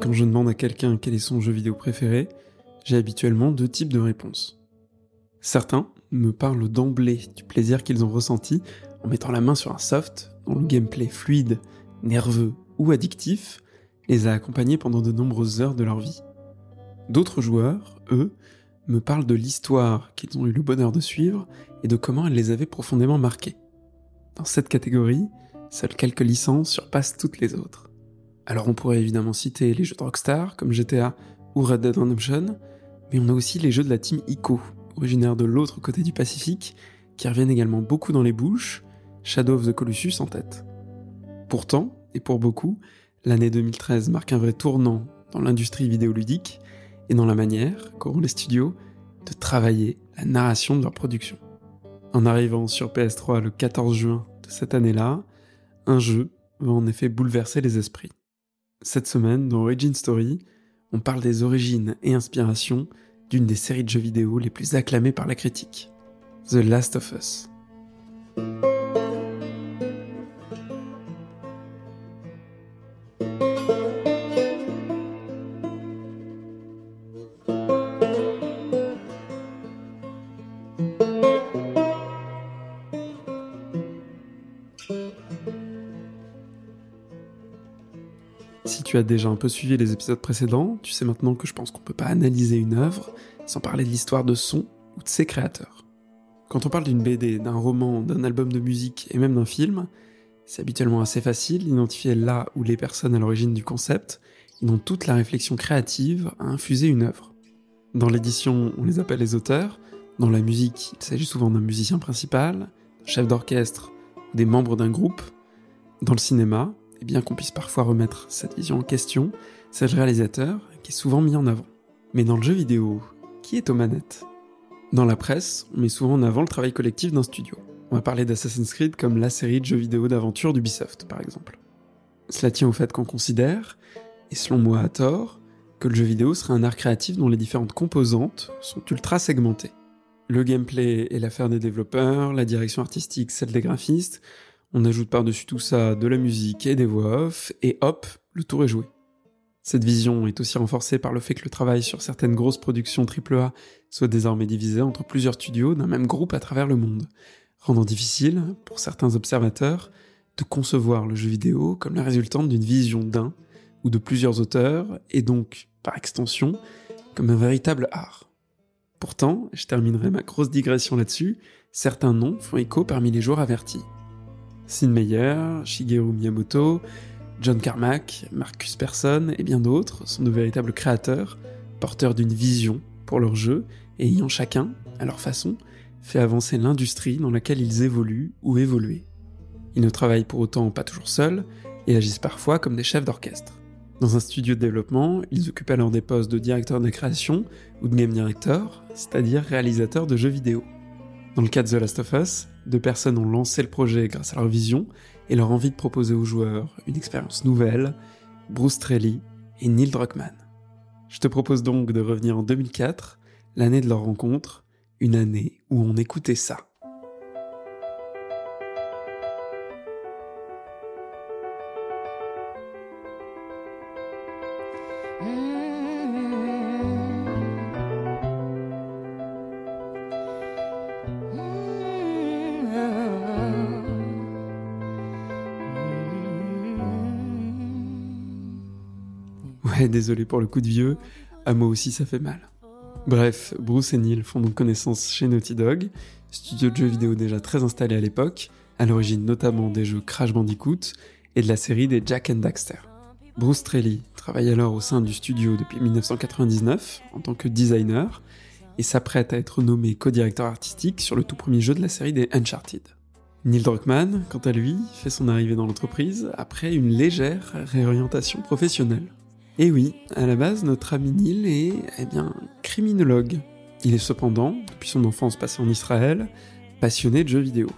Quand je demande à quelqu'un quel est son jeu vidéo préféré, j'ai habituellement deux types de réponses. Certains me parlent d'emblée du plaisir qu'ils ont ressenti en mettant la main sur un soft dont le gameplay fluide, nerveux ou addictif les a accompagnés pendant de nombreuses heures de leur vie. D'autres joueurs, eux, me parlent de l'histoire qu'ils ont eu le bonheur de suivre et de comment elle les avait profondément marqués. Dans cette catégorie, seules quelques licences surpassent toutes les autres. Alors on pourrait évidemment citer les jeux de Rockstar comme GTA ou Red Dead Redemption, mais on a aussi les jeux de la team ICO, originaire de l'autre côté du Pacifique, qui reviennent également beaucoup dans les bouches, Shadow of the Colossus en tête. Pourtant, et pour beaucoup, l'année 2013 marque un vrai tournant dans l'industrie vidéoludique et dans la manière qu'auront les studios de travailler la narration de leur production. En arrivant sur PS3 le 14 juin de cette année-là, un jeu va en effet bouleverser les esprits. Cette semaine, dans Origin Story, on parle des origines et inspirations d'une des séries de jeux vidéo les plus acclamées par la critique, The Last of Us. Si tu as déjà un peu suivi les épisodes précédents, tu sais maintenant que je pense qu'on peut pas analyser une œuvre sans parler de l'histoire de son ou de ses créateurs. Quand on parle d'une BD, d'un roman, d'un album de musique et même d'un film, c'est habituellement assez facile d'identifier là où les personnes à l'origine du concept ils ont toute la réflexion créative à infuser une œuvre. Dans l'édition, on les appelle les auteurs. Dans la musique, il s'agit souvent d'un musicien principal, chef d'orchestre, des membres d'un groupe. Dans le cinéma, et bien qu'on puisse parfois remettre cette vision en question, c'est le réalisateur qui est souvent mis en avant. Mais dans le jeu vidéo, qui est aux manettes? Dans la presse, on met souvent en avant le travail collectif d'un studio. On va parler d'Assassin's Creed comme la série de jeux vidéo d'aventure d'Ubisoft, par exemple. Cela tient au fait qu'on considère, et selon moi à tort, que le jeu vidéo serait un art créatif dont les différentes composantes sont ultra segmentées. Le gameplay est l'affaire des développeurs, la direction artistique celle des graphistes, on ajoute par-dessus tout ça de la musique et des voix off, et hop, le tour est joué. Cette vision est aussi renforcée par le fait que le travail sur certaines grosses productions AAA soit désormais divisé entre plusieurs studios d'un même groupe à travers le monde, rendant difficile, pour certains observateurs, de concevoir le jeu vidéo comme la résultante d'une vision d'un ou de plusieurs auteurs, et donc, par extension, comme un véritable art. Pourtant, je terminerai ma grosse digression là-dessus, certains noms font écho parmi les joueurs avertis. Sid Meier, Shigeru Miyamoto, John Carmack, Marcus Persson et bien d'autres sont de véritables créateurs, porteurs d'une vision pour leur jeu et ayant chacun, à leur façon, fait avancer l'industrie dans laquelle ils évoluent ou évoluent. Ils ne travaillent pour autant pas toujours seuls et agissent parfois comme des chefs d'orchestre. Dans un studio de développement, ils occupent alors des postes de directeur de création ou de game director, c'est-à-dire réalisateur de jeux vidéo. Dans le cas de The Last of Us, deux personnes ont lancé le projet grâce à leur vision et leur envie de proposer aux joueurs une expérience nouvelle, Bruce Trelly et Neil Druckmann. Je te propose donc de revenir en 2004, l'année de leur rencontre, une année où on écoutait ça. Ouais, désolé pour le coup de vieux, à moi aussi ça fait mal. Bref, Bruce et Neil font donc connaissance chez Naughty Dog, studio de jeux vidéo déjà très installé à l'époque, à l'origine notamment des jeux Crash Bandicoot et de la série des Jack and Daxter. Bruce Strelly travaille alors au sein du studio depuis 1999 en tant que designer et s'apprête à être nommé co-directeur artistique sur le tout premier jeu de la série des Uncharted. Neil Druckmann, quant à lui, fait son arrivée dans l'entreprise après une légère réorientation professionnelle. Et oui, à la base, notre ami Neil est, eh bien, criminologue. Il est cependant, depuis son enfance passée en Israël, passionné de jeux vidéo.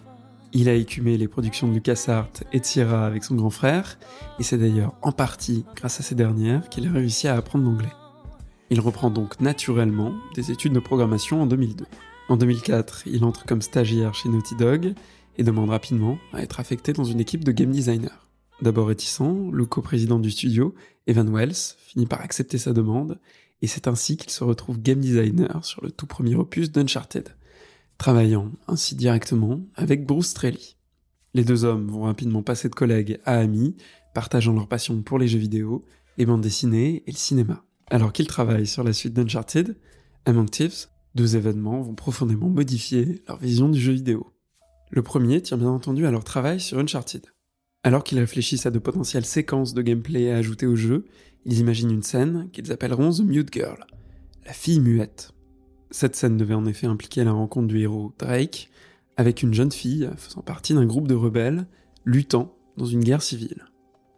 Il a écumé les productions de LucasArts et Sierra avec son grand frère, et c'est d'ailleurs en partie grâce à ces dernières qu'il a réussi à apprendre l'anglais. Il reprend donc naturellement des études de programmation en 2002. En 2004, il entre comme stagiaire chez Naughty Dog et demande rapidement à être affecté dans une équipe de game designers. D'abord réticent, le coprésident du studio, Evan Wells, finit par accepter sa demande, et c'est ainsi qu'il se retrouve game designer sur le tout premier opus d'Uncharted, travaillant ainsi directement avec Bruce Straley. Les deux hommes vont rapidement passer de collègues à amis, partageant leur passion pour les jeux vidéo, les bandes dessinées et le cinéma. Alors qu'ils travaillent sur la suite d'Uncharted, Among Thieves, deux événements vont profondément modifier leur vision du jeu vidéo. Le premier tient bien entendu à leur travail sur Uncharted. Alors qu'ils réfléchissent à de potentielles séquences de gameplay à ajouter au jeu, ils imaginent une scène qu'ils appelleront The Mute Girl, la fille muette. Cette scène devait en effet impliquer la rencontre du héros Drake avec une jeune fille faisant partie d'un groupe de rebelles luttant dans une guerre civile.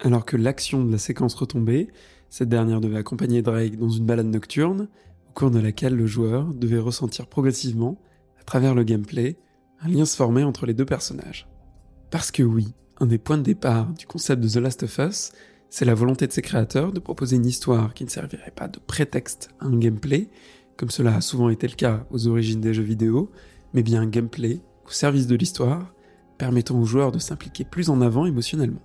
Alors que l'action de la séquence retombait, cette dernière devait accompagner Drake dans une balade nocturne, au cours de laquelle le joueur devait ressentir progressivement, à travers le gameplay, un lien se former entre les deux personnages. Parce que oui, un des points de départ du concept de The Last of Us, c'est la volonté de ses créateurs de proposer une histoire qui ne servirait pas de prétexte à un gameplay, comme cela a souvent été le cas aux origines des jeux vidéo, mais bien un gameplay au service de l'histoire, permettant aux joueurs de s'impliquer plus en avant émotionnellement.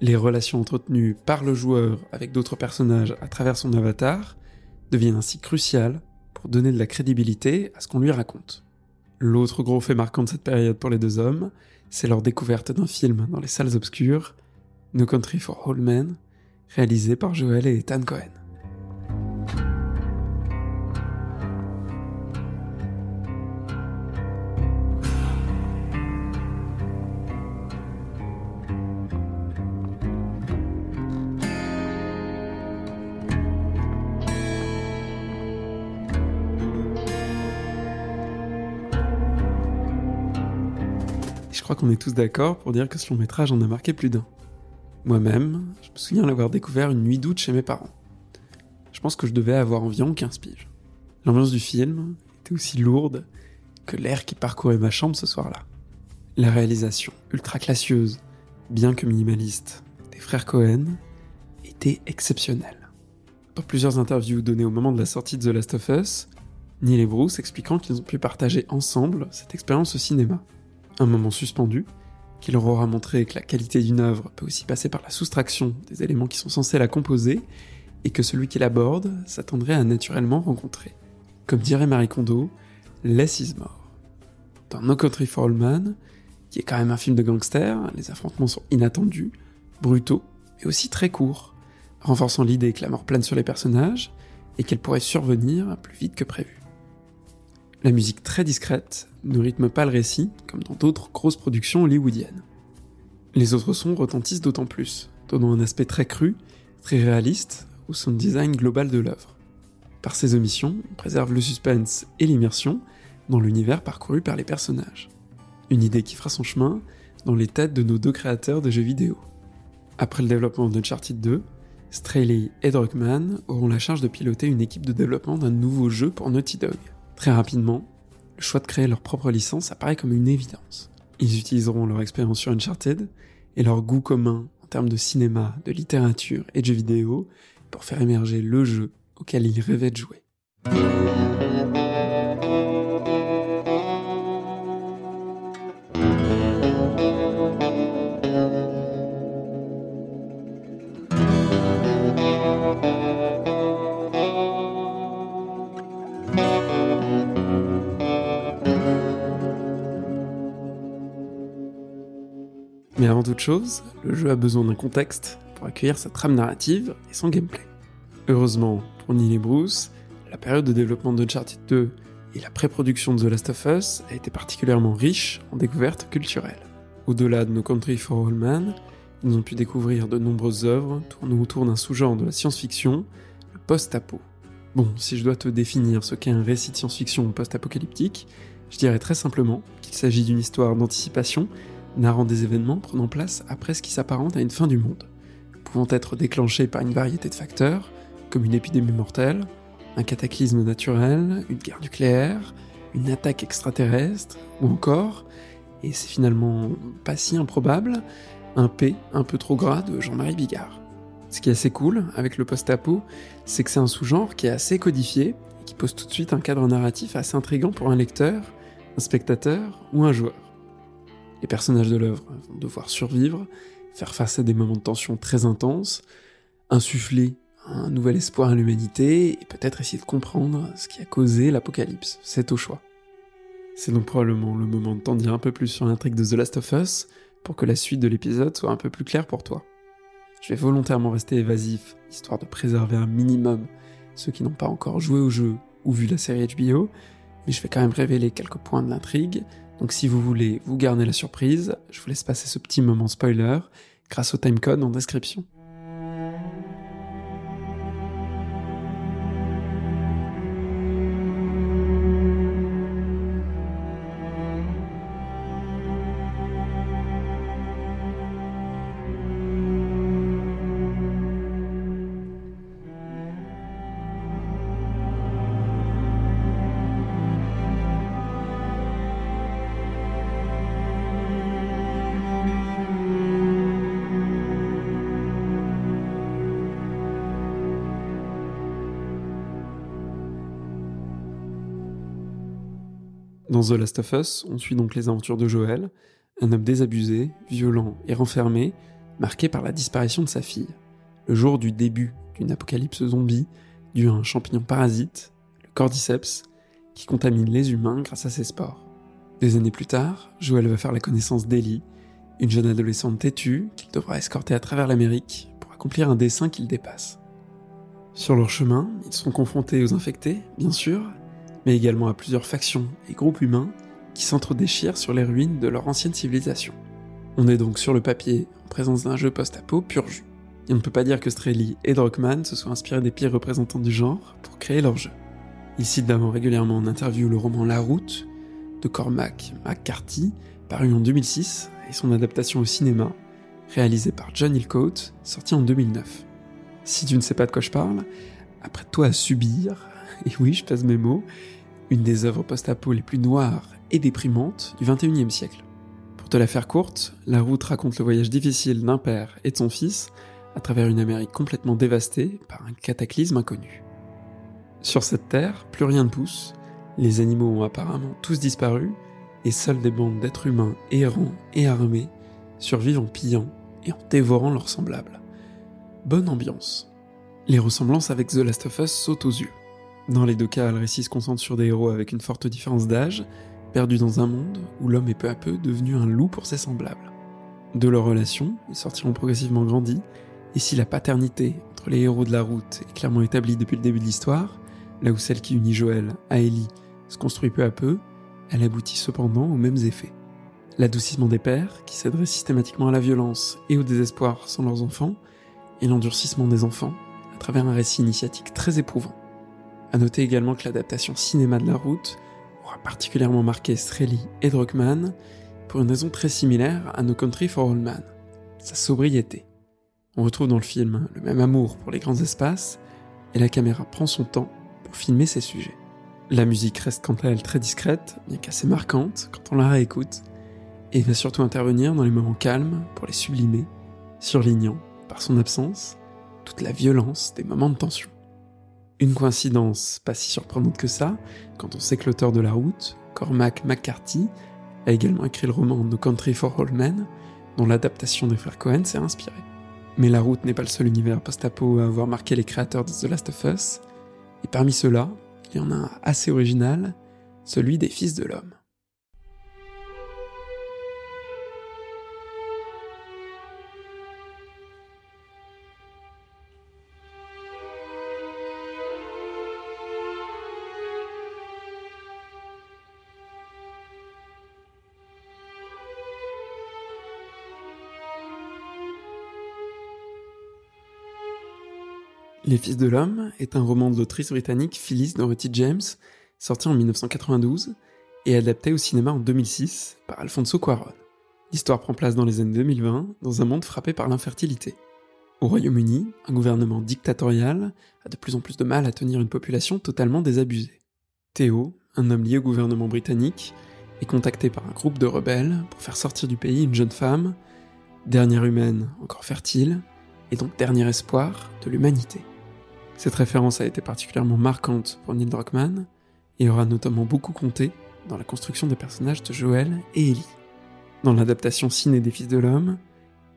Les relations entretenues par le joueur avec d'autres personnages à travers son avatar deviennent ainsi cruciales pour donner de la crédibilité à ce qu'on lui raconte. L'autre gros fait marquant de cette période pour les deux hommes, c'est leur découverte d'un film dans les salles obscures, No Country for Old Men, réalisé par Joel et Ethan Cohen. Crois qu'on est tous d'accord pour dire que ce long métrage en a marqué plus d'un. Moi-même, je me souviens l'avoir découvert une nuit d'août chez mes parents. Je pense que je devais avoir environ 15 piges. L'ambiance du film était aussi lourde que l'air qui parcourait ma chambre ce soir-là. La réalisation, ultra classieuse, bien que minimaliste, des frères Cohen était exceptionnelle. Dans plusieurs interviews données au moment de la sortie de The Last of Us, Neil et Bruce expliquant qu'ils ont pu partager ensemble cette expérience au cinéma un moment suspendu, qui leur aura montré que la qualité d'une œuvre peut aussi passer par la soustraction des éléments qui sont censés la composer, et que celui qui l'aborde s'attendrait à naturellement rencontrer. Comme dirait Marie Kondo, less is more. Dans No Country for All Men, qui est quand même un film de gangster, les affrontements sont inattendus, brutaux, et aussi très courts, renforçant l'idée que la mort plane sur les personnages, et qu'elle pourrait survenir plus vite que prévu. La musique très discrète ne rythme pas le récit, comme dans d'autres grosses productions hollywoodiennes. Les autres sons retentissent d'autant plus, donnant un aspect très cru, très réaliste au sound design global de l'œuvre. Par ces omissions, on préserve le suspense et l'immersion dans l'univers parcouru par les personnages. Une idée qui fera son chemin dans les têtes de nos deux créateurs de jeux vidéo. Après le développement d'Uncharted 2, Straley et Druckmann auront la charge de piloter une équipe de développement d'un nouveau jeu pour Naughty Dog. Très rapidement, le choix de créer leur propre licence apparaît comme une évidence. Ils utiliseront leur expérience sur Uncharted et leur goût commun en termes de cinéma, de littérature et de jeux vidéo pour faire émerger le jeu auquel ils rêvaient de jouer. Chose, le jeu a besoin d'un contexte pour accueillir sa trame narrative et son gameplay. Heureusement pour Neil et Bruce, la période de développement d'Uncharted 2 et la pré-production de The Last of Us a été particulièrement riche en découvertes culturelles. Au-delà de No Country for All Men, ils ont pu découvrir de nombreuses œuvres tournant autour d'un sous-genre de la science-fiction, le post-apo. Bon, si je dois te définir ce qu'est un récit de science-fiction post-apocalyptique, je dirais très simplement qu'il s'agit d'une histoire d'anticipation narrant des événements prenant place après ce qui s'apparente à une fin du monde, pouvant être déclenchés par une variété de facteurs, comme une épidémie mortelle, un cataclysme naturel, une guerre nucléaire, une attaque extraterrestre, ou encore, et c'est finalement pas si improbable, un P un peu trop gras de Jean-Marie Bigard. Ce qui est assez cool avec le post-apo, c'est que c'est un sous-genre qui est assez codifié qui pose tout de suite un cadre narratif assez intrigant pour un lecteur, un spectateur ou un joueur. Les personnages de l'œuvre vont devoir survivre, faire face à des moments de tension très intenses, insuffler un nouvel espoir à l'humanité et peut-être essayer de comprendre ce qui a causé l'apocalypse. C'est au choix. C'est donc probablement le moment de t'en dire un peu plus sur l'intrigue de The Last of Us pour que la suite de l'épisode soit un peu plus claire pour toi. Je vais volontairement rester évasif, histoire de préserver un minimum ceux qui n'ont pas encore joué au jeu ou vu la série HBO, mais je vais quand même révéler quelques points de l'intrigue, donc si vous voulez vous garder la surprise, je vous laisse passer ce petit moment spoiler grâce au timecode en description. Dans The Last of Us, on suit donc les aventures de Joel, un homme désabusé, violent et renfermé, marqué par la disparition de sa fille, le jour du début d'une apocalypse zombie due à un champignon parasite, le cordyceps, qui contamine les humains grâce à ses spores. Des années plus tard, Joel va faire la connaissance d'Ellie, une jeune adolescente têtue qu'il devra escorter à travers l'Amérique pour accomplir un dessein qu'il dépasse. Sur leur chemin, ils seront confrontés aux infectés, bien sûr, mais également à plusieurs factions et groupes humains qui s'entre-déchirent sur les ruines de leur ancienne civilisation. On est donc sur le papier en présence d'un jeu post-apo pur jus. Et on ne peut pas dire que Strelly et Druckmann se soient inspirés des pires représentants du genre pour créer leur jeu. Ils citent d'abord régulièrement en interview le roman La Route de Cormac McCarthy, paru en 2006, et son adaptation au cinéma, réalisée par John Hillcoat, sorti en 2009. Si tu ne sais pas de quoi je parle, apprête-toi à subir et oui, je pèse mes mots, une des œuvres post-apo les plus noires et déprimantes du XXIe siècle. Pour te la faire courte, La route raconte le voyage difficile d'un père et de son fils à travers une Amérique complètement dévastée par un cataclysme inconnu. Sur cette terre, plus rien ne pousse, les animaux ont apparemment tous disparu, et seules des bandes d'êtres humains errants et armés survivent en pillant et en dévorant leurs semblables. Bonne ambiance. Les ressemblances avec The Last of Us sautent aux yeux. Dans les deux cas, le récit se concentre sur des héros avec une forte différence d'âge, perdus dans un monde où l'homme est peu à peu devenu un loup pour ses semblables. De leur relation, ils sortiront progressivement grandis, et si la paternité entre les héros de la route est clairement établie depuis le début de l'histoire, là où celle qui unit Joël à Ellie se construit peu à peu, elle aboutit cependant aux mêmes effets. L'adoucissement des pères, qui céderaient systématiquement à la violence et au désespoir sans leurs enfants, et l'endurcissement des enfants, à travers un récit initiatique très éprouvant. A noter également que l'adaptation cinéma de la route aura particulièrement marqué Strelly et Druckmann pour une raison très similaire à No Country for All Men, sa sobriété. On retrouve dans le film le même amour pour les grands espaces, et la caméra prend son temps pour filmer ses sujets. La musique reste quant à elle très discrète, bien qu'assez marquante quand on la réécoute, et va surtout intervenir dans les moments calmes pour les sublimer, surlignant, par son absence, toute la violence des moments de tension. Une coïncidence pas si surprenante que ça, quand on sait que l'auteur de La Route, Cormac McCarthy, a également écrit le roman No Country for All Men, dont l'adaptation des frères Cohen s'est inspirée. Mais La Route n'est pas le seul univers post-apo à avoir marqué les créateurs de The Last of Us, et parmi ceux-là, il y en a un assez original, celui des Fils de l'Homme. Les Fils de l'Homme est un roman de l'autrice britannique Phyllis Dorothy James, sorti en 1992 et adapté au cinéma en 2006 par Alfonso Cuarón. L'histoire prend place dans les années 2020, dans un monde frappé par l'infertilité. Au Royaume-Uni, un gouvernement dictatorial a de plus en plus de mal à tenir une population totalement désabusée. Théo, un homme lié au gouvernement britannique, est contacté par un groupe de rebelles pour faire sortir du pays une jeune femme, dernière humaine encore fertile, et donc dernier espoir de l'humanité. Cette référence a été particulièrement marquante pour Neil Druckmann et aura notamment beaucoup compté dans la construction des personnages de Joël et Ellie. Dans l'adaptation ciné des Fils de l'Homme,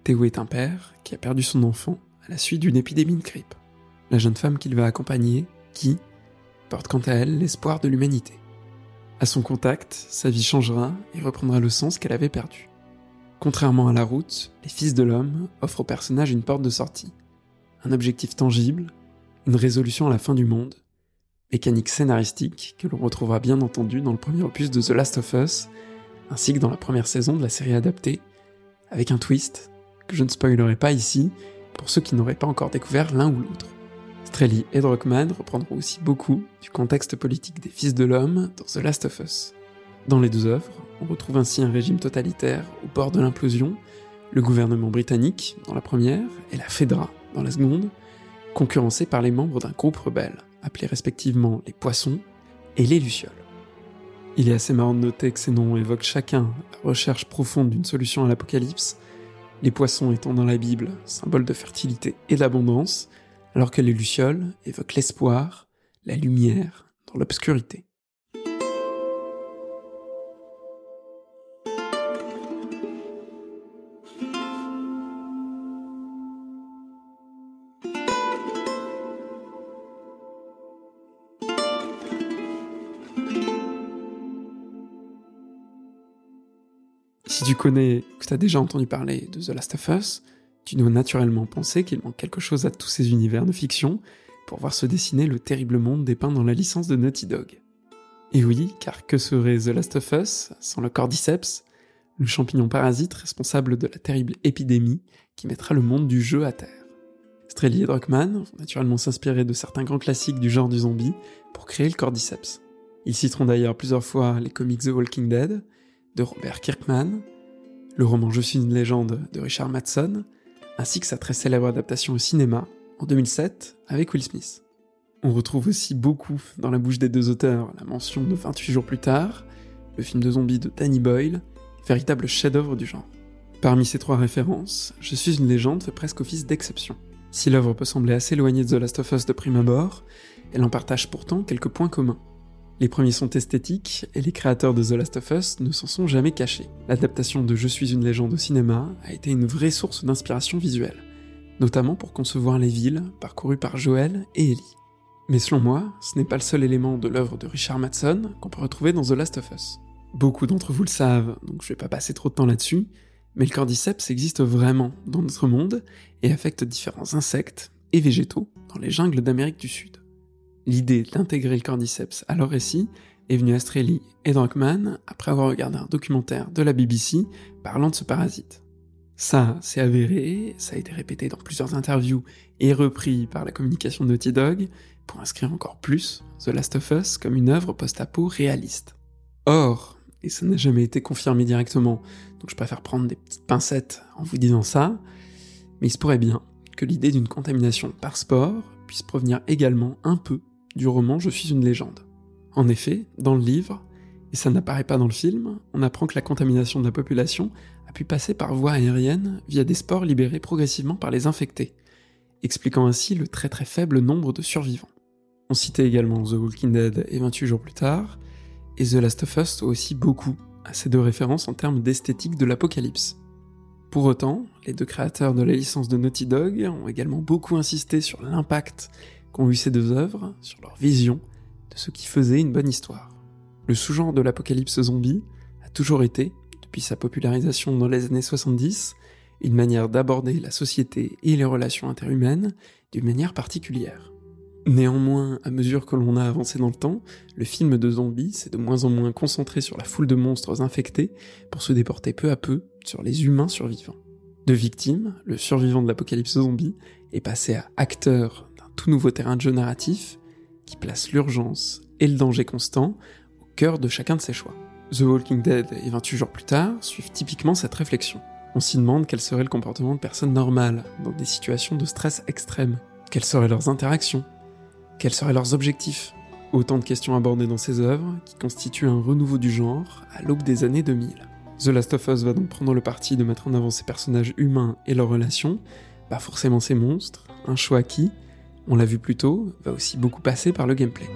Théo est un père qui a perdu son enfant à la suite d'une épidémie de grippe. La jeune femme qu'il va accompagner, qui porte quant à elle l'espoir de l'humanité. À son contact, sa vie changera et reprendra le sens qu'elle avait perdu. Contrairement à la route, les Fils de l'Homme offrent au personnage une porte de sortie, un objectif tangible, une résolution à la fin du monde, mécanique scénaristique que l'on retrouvera bien entendu dans le premier opus de The Last of Us, ainsi que dans la première saison de la série adaptée, avec un twist que je ne spoilerai pas ici pour ceux qui n'auraient pas encore découvert l'un ou l'autre. Strelly et Druckmann reprendront aussi beaucoup du contexte politique des Fils de l'Homme dans The Last of Us. Dans les deux œuvres, on retrouve ainsi un régime totalitaire au bord de l'implosion, le gouvernement britannique dans la première et la Fedra dans la seconde, concurrencés par les membres d'un groupe rebelle, appelés respectivement les Poissons et les Lucioles. Il est assez marrant de noter que ces noms évoquent chacun la recherche profonde d'une solution à l'apocalypse, les poissons étant dans la Bible symbole de fertilité et d'abondance, alors que les lucioles évoquent l'espoir, la lumière dans l'obscurité. Tu connais, que tu as déjà entendu parler de The Last of Us, tu dois naturellement penser qu'il manque quelque chose à tous ces univers de fiction pour voir se dessiner le terrible monde dépeint dans la licence de Naughty Dog. Et oui, car que serait The Last of Us sans le cordyceps, le champignon parasite responsable de la terrible épidémie qui mettra le monde du jeu à terre. Strelly et Druckmann vont naturellement s'inspirer de certains grands classiques du genre du zombie pour créer le cordyceps. Ils citeront d'ailleurs plusieurs fois les comics The Walking Dead, de Robert Kirkman, le roman Je suis une légende de Richard Madson, ainsi que sa très célèbre adaptation au cinéma en 2007 avec Will Smith. On retrouve aussi beaucoup dans la bouche des deux auteurs la mention de 28 jours plus tard, le film de zombies de Danny Boyle, véritable chef-d'œuvre du genre. Parmi ces trois références, Je suis une légende fait presque office d'exception. Si l'œuvre peut sembler assez éloignée de The Last of Us de prime abord, elle en partage pourtant quelques points communs. Les premiers sont esthétiques, et les créateurs de The Last of Us ne s'en sont jamais cachés. L'adaptation de Je suis une légende au cinéma a été une vraie source d'inspiration visuelle, notamment pour concevoir les villes parcourues par Joel et Ellie. Mais selon moi, ce n'est pas le seul élément de l'œuvre de Richard Madson qu'on peut retrouver dans The Last of Us. Beaucoup d'entre vous le savent, donc je vais pas passer trop de temps là-dessus, mais le cordyceps existe vraiment dans notre monde et affecte différents insectes et végétaux dans les jungles d'Amérique du Sud. L'idée d'intégrer le cordyceps à leur récit est venue à Strelly et Druckmann après avoir regardé un documentaire de la BBC parlant de ce parasite. Ça, c'est avéré, ça a été répété dans plusieurs interviews et repris par la communication de Naughty Dog pour inscrire encore plus The Last of Us comme une œuvre post-apo réaliste. Or, et ça n'a jamais été confirmé directement, donc je préfère prendre des petites pincettes en vous disant ça, mais il se pourrait bien que l'idée d'une contamination par sport puisse provenir également un peu du roman Je suis une légende. En effet, dans le livre, et ça n'apparaît pas dans le film, on apprend que la contamination de la population a pu passer par voie aérienne via des spores libérés progressivement par les infectés, expliquant ainsi le très très faible nombre de survivants. On citait également The Walking Dead et 28 jours plus tard, et The Last of Us aussi beaucoup à ces deux références en termes d'esthétique de l'apocalypse. Pour autant, les deux créateurs de la licence de Naughty Dog ont également beaucoup insisté sur l'impact qu'ont eu ces deux œuvres sur leur vision de ce qui faisait une bonne histoire. Le sous-genre de l'apocalypse zombie a toujours été, depuis sa popularisation dans les années 70, une manière d'aborder la société et les relations interhumaines d'une manière particulière. Néanmoins, à mesure que l'on a avancé dans le temps, le film de zombies s'est de moins en moins concentré sur la foule de monstres infectés pour se déporter peu à peu sur les humains survivants. De victime, le survivant de l'apocalypse zombie est passé à acteur tout nouveau terrain de jeu narratif qui place l'urgence et le danger constant au cœur de chacun de ses choix. The Walking Dead et 28 jours plus tard suivent typiquement cette réflexion. On s'y demande quel serait le comportement de personnes normales dans des situations de stress extrême. Quelles seraient leurs interactions? Quels seraient leurs objectifs? Autant de questions abordées dans ces œuvres qui constituent un renouveau du genre à l'aube des années 2000. The Last of Us va donc prendre le parti de mettre en avant ces personnages humains et leurs relations, pas forcément ces monstres, un choix qui, on l'a vu plus tôt, va aussi beaucoup passer par le gameplay.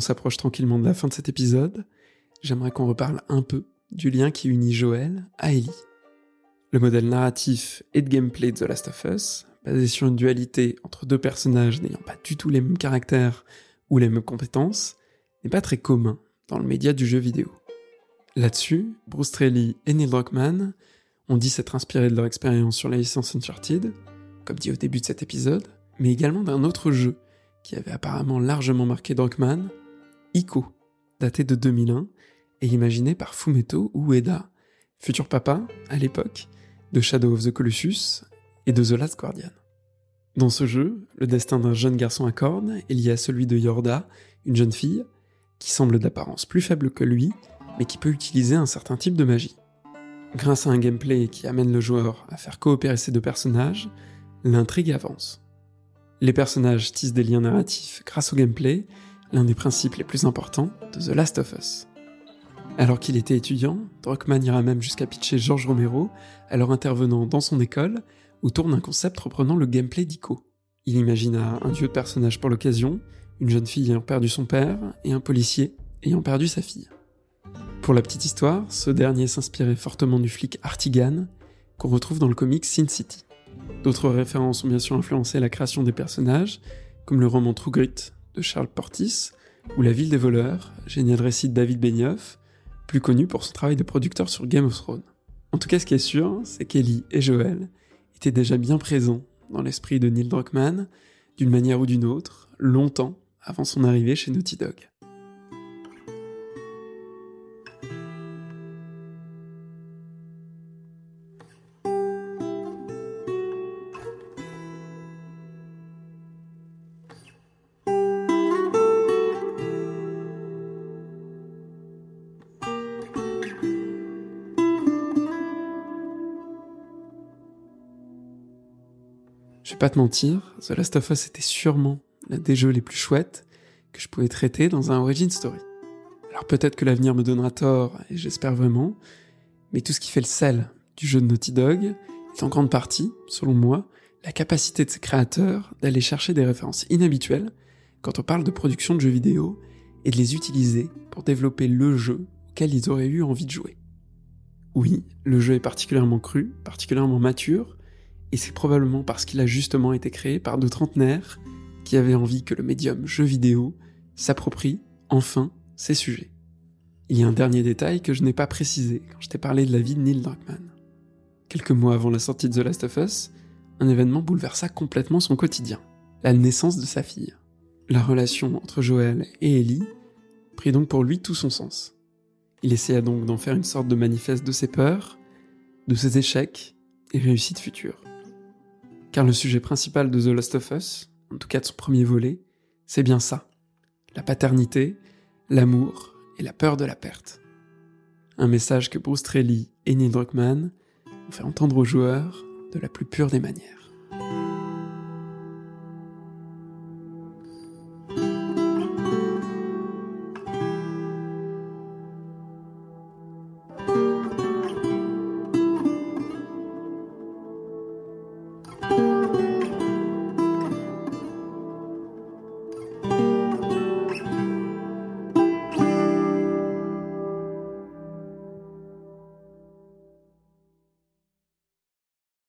Qu'on s'approche tranquillement de la fin de cet épisode, j'aimerais qu'on reparle un peu du lien qui unit Joël à Ellie. Le modèle narratif et de gameplay de The Last of Us, basé sur une dualité entre deux personnages n'ayant pas du tout les mêmes caractères ou les mêmes compétences, n'est pas très commun dans le média du jeu vidéo. Là-dessus, Bruce Straley et Neil Druckmann ont dit s'être inspirés de leur expérience sur la licence Uncharted, comme dit au début de cet épisode, mais également d'un autre jeu qui avait apparemment largement marqué Druckmann, Ico, daté de 2001 et imaginé par Fumeto Ueda, futur papa, à l'époque, de Shadow of the Colossus et de The Last Guardian. Dans ce jeu, le destin d'un jeune garçon à cornes est lié à celui de Yorda, une jeune fille, qui semble d'apparence plus faible que lui, mais qui peut utiliser un certain type de magie. Grâce à un gameplay qui amène le joueur à faire coopérer ces deux personnages, l'intrigue avance. Les personnages tissent des liens narratifs grâce au gameplay, l'un des principes les plus importants de The Last of Us. Alors qu'il était étudiant, Druckmann ira même jusqu'à pitcher George Romero, alors intervenant dans son école, autour d'un concept reprenant le gameplay d'Ico. Il imagina un duo de personnages pour l'occasion, une jeune fille ayant perdu son père et un policier ayant perdu sa fille. Pour la petite histoire, ce dernier s'inspirait fortement du flic Artigan, qu'on retrouve dans le comic Sin City. D'autres références ont bien sûr influencé la création des personnages, comme le roman True Grit de Charles Portis, ou La ville des voleurs, génial récit de David Benioff, plus connu pour son travail de producteur sur Game of Thrones. En tout cas, ce qui est sûr, c'est qu'Ellie et Joel étaient déjà bien présents dans l'esprit de Neil Druckmann, d'une manière ou d'une autre, longtemps avant son arrivée chez Naughty Dog. Pas te mentir, The Last of Us était sûrement l'un des jeux les plus chouettes que je pouvais traiter dans un Origin Story. Alors peut-être que l'avenir me donnera tort, et j'espère vraiment, mais tout ce qui fait le sel du jeu de Naughty Dog est en grande partie, selon moi, la capacité de ses créateurs d'aller chercher des références inhabituelles quand on parle de production de jeux vidéo et de les utiliser pour développer le jeu auquel ils auraient eu envie de jouer. Oui, le jeu est particulièrement cru, particulièrement mature, et c'est probablement parce qu'il a justement été créé par deux trentenaires qui avaient envie que le médium jeu vidéo s'approprie enfin ces sujets. Il y a un dernier détail que je n'ai pas précisé quand je t'ai parlé de la vie de Neil Druckmann. Quelques mois avant la sortie de The Last of Us, un événement bouleversa complètement son quotidien, la naissance de sa fille. La relation entre Joël et Ellie prit donc pour lui tout son sens. Il essaya donc d'en faire une sorte de manifeste de ses peurs, de ses échecs et réussites futures. Car le sujet principal de The Last of Us, en tout cas de son premier volet, c'est bien ça. La paternité, l'amour et la peur de la perte. Un message que Bruce Straley et Neil Druckmann ont fait entendre aux joueurs de la plus pure des manières.